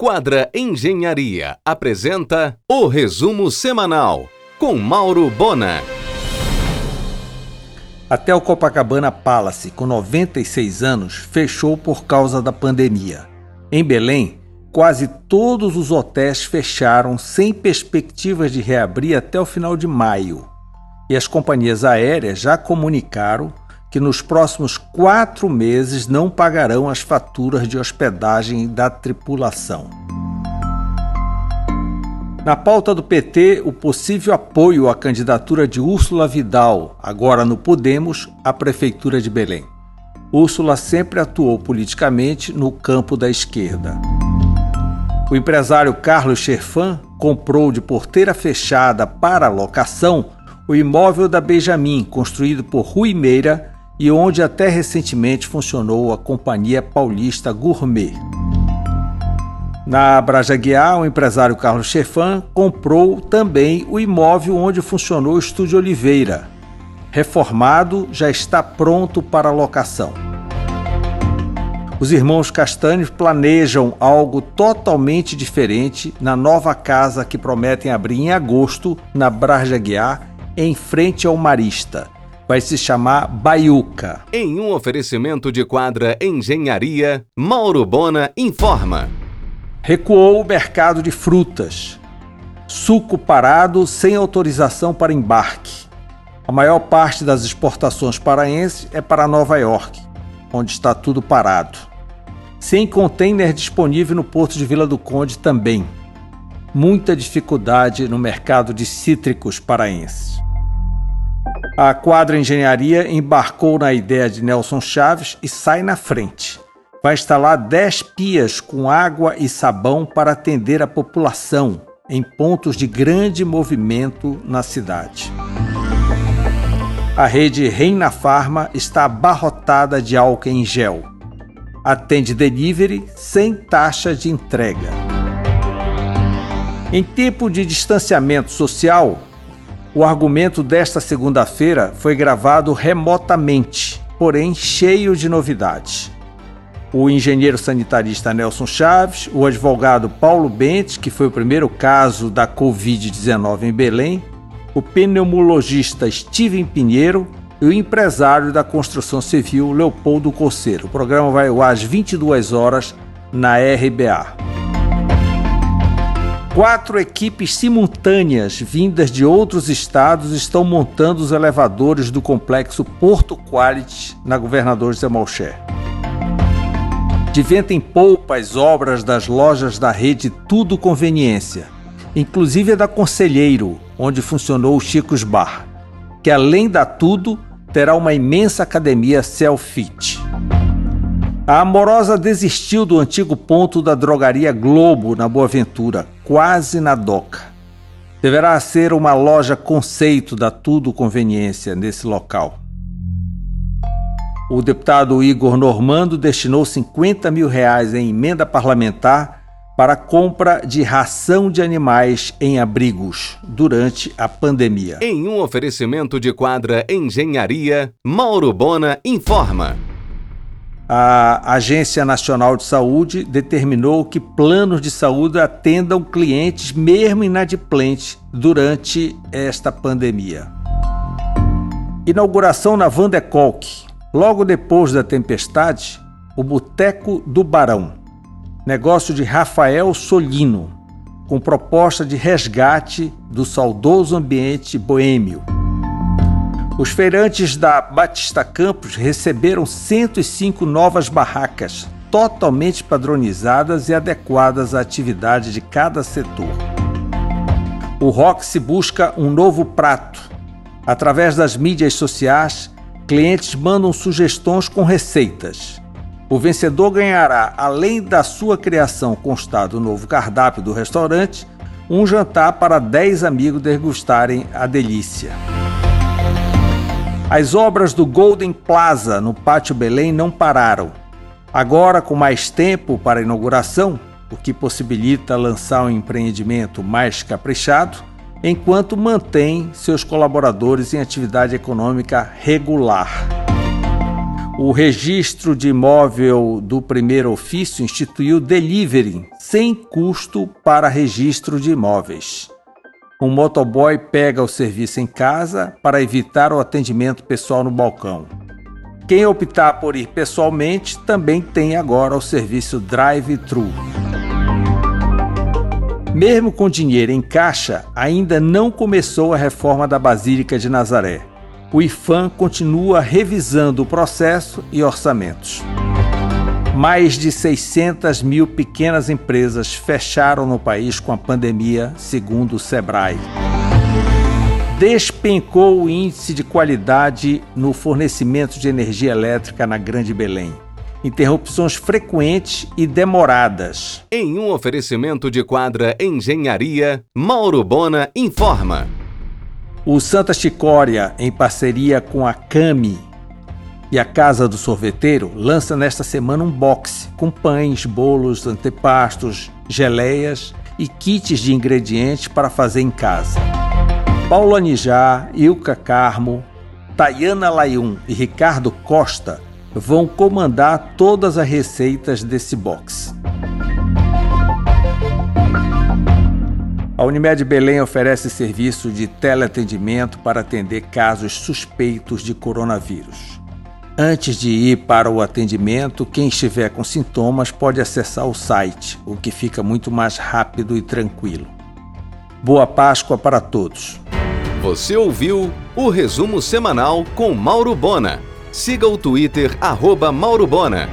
Quadra Engenharia apresenta o resumo semanal com Mauro Bona. Até o Copacabana Palace, com 96 anos, fechou por causa da pandemia. Em Belém, quase todos os hotéis fecharam sem perspectivas de reabrir até o final de maio. E as companhias aéreas já comunicaram que nos próximos quatro meses não pagarão as faturas de hospedagem da tripulação. Na pauta do PT, o possível apoio à candidatura de Úrsula Vidal, agora no Podemos, à Prefeitura de Belém. Úrsula sempre atuou politicamente no campo da esquerda. O empresário Carlos Cherfan comprou de porteira fechada para locação o imóvel da Benjamin, construído por Rui Meira, e onde até recentemente funcionou a Companhia Paulista Gourmet. Na Brajaguiar, o empresário Carlos Chefan comprou também o imóvel onde funcionou o Estúdio Oliveira. Reformado, já está pronto para locação. Os irmãos Castanhos planejam algo totalmente diferente na nova casa que prometem abrir em agosto na Brajaguiar, em frente ao Marista vai se chamar Baiuca. Em um oferecimento de quadra Engenharia, Mauro Bona informa. Recuou o mercado de frutas. Suco parado sem autorização para embarque. A maior parte das exportações paraenses é para Nova York, onde está tudo parado. Sem container disponível no porto de Vila do Conde também. Muita dificuldade no mercado de cítricos paraenses. A Quadra Engenharia embarcou na ideia de Nelson Chaves e sai na frente. Vai instalar 10 pias com água e sabão para atender a população em pontos de grande movimento na cidade. A rede Reina Farma está abarrotada de álcool em gel. Atende delivery sem taxa de entrega. Em tempo de distanciamento social, o argumento desta segunda-feira foi gravado remotamente, porém cheio de novidades. O engenheiro sanitarista Nelson Chaves, o advogado Paulo Bentes, que foi o primeiro caso da Covid-19 em Belém, o pneumologista Steven Pinheiro e o empresário da construção civil Leopoldo Coceiro. O programa vai ao às 22 horas na RBA. Quatro equipes simultâneas vindas de outros estados estão montando os elevadores do complexo Porto Quality na Governador Zé Malcher. De vento em polpa as obras das lojas da rede Tudo Conveniência, inclusive a da Conselheiro, onde funcionou o Chicos Bar, que além da Tudo terá uma imensa academia self-fit. A amorosa desistiu do antigo ponto da drogaria Globo na Boa Ventura, quase na doca. Deverá ser uma loja conceito da Tudo Conveniência nesse local. O deputado Igor Normando destinou 50 mil reais em emenda parlamentar para compra de ração de animais em abrigos durante a pandemia. Em um oferecimento de quadra Engenharia, Mauro Bona informa a Agência Nacional de Saúde determinou que planos de saúde atendam clientes mesmo inadimplentes durante esta pandemia. Inauguração na Van de Kolk. Logo depois da tempestade, o Boteco do Barão. Negócio de Rafael Solino, com proposta de resgate do saudoso ambiente boêmio. Os feirantes da Batista Campos receberam 105 novas barracas, totalmente padronizadas e adequadas à atividade de cada setor. O Roxy busca um novo prato. Através das mídias sociais, clientes mandam sugestões com receitas. O vencedor ganhará, além da sua criação constar do novo cardápio do restaurante, um jantar para 10 amigos degustarem a delícia. As obras do Golden Plaza no Pátio Belém não pararam. Agora, com mais tempo para a inauguração, o que possibilita lançar um empreendimento mais caprichado, enquanto mantém seus colaboradores em atividade econômica regular. O registro de imóvel do primeiro ofício instituiu delivery sem custo para registro de imóveis. Um motoboy pega o serviço em casa para evitar o atendimento pessoal no balcão. Quem optar por ir pessoalmente também tem agora o serviço drive-thru. Mesmo com dinheiro em caixa, ainda não começou a reforma da Basílica de Nazaré o IFAM continua revisando o processo e orçamentos. Mais de 600 mil pequenas empresas fecharam no país com a pandemia, segundo o Sebrae. Despencou o índice de qualidade no fornecimento de energia elétrica na Grande Belém. Interrupções frequentes e demoradas. Em um oferecimento de quadra Engenharia, Mauro Bona informa. O Santa Chicória, em parceria com a Cami e a Casa do Sorveteiro, lança nesta semana um box com pães, bolos, antepastos, geleias e kits de ingredientes para fazer em casa. Paulo Anijá, Ilka Carmo, Tayana Layun e Ricardo Costa vão comandar todas as receitas desse box. A Unimed Belém oferece serviço de teleatendimento para atender casos suspeitos de coronavírus. Antes de ir para o atendimento, quem estiver com sintomas pode acessar o site, o que fica muito mais rápido e tranquilo. Boa Páscoa para todos. Você ouviu o resumo semanal com Mauro Bona. Siga o Twitter, arroba Mauro Bona.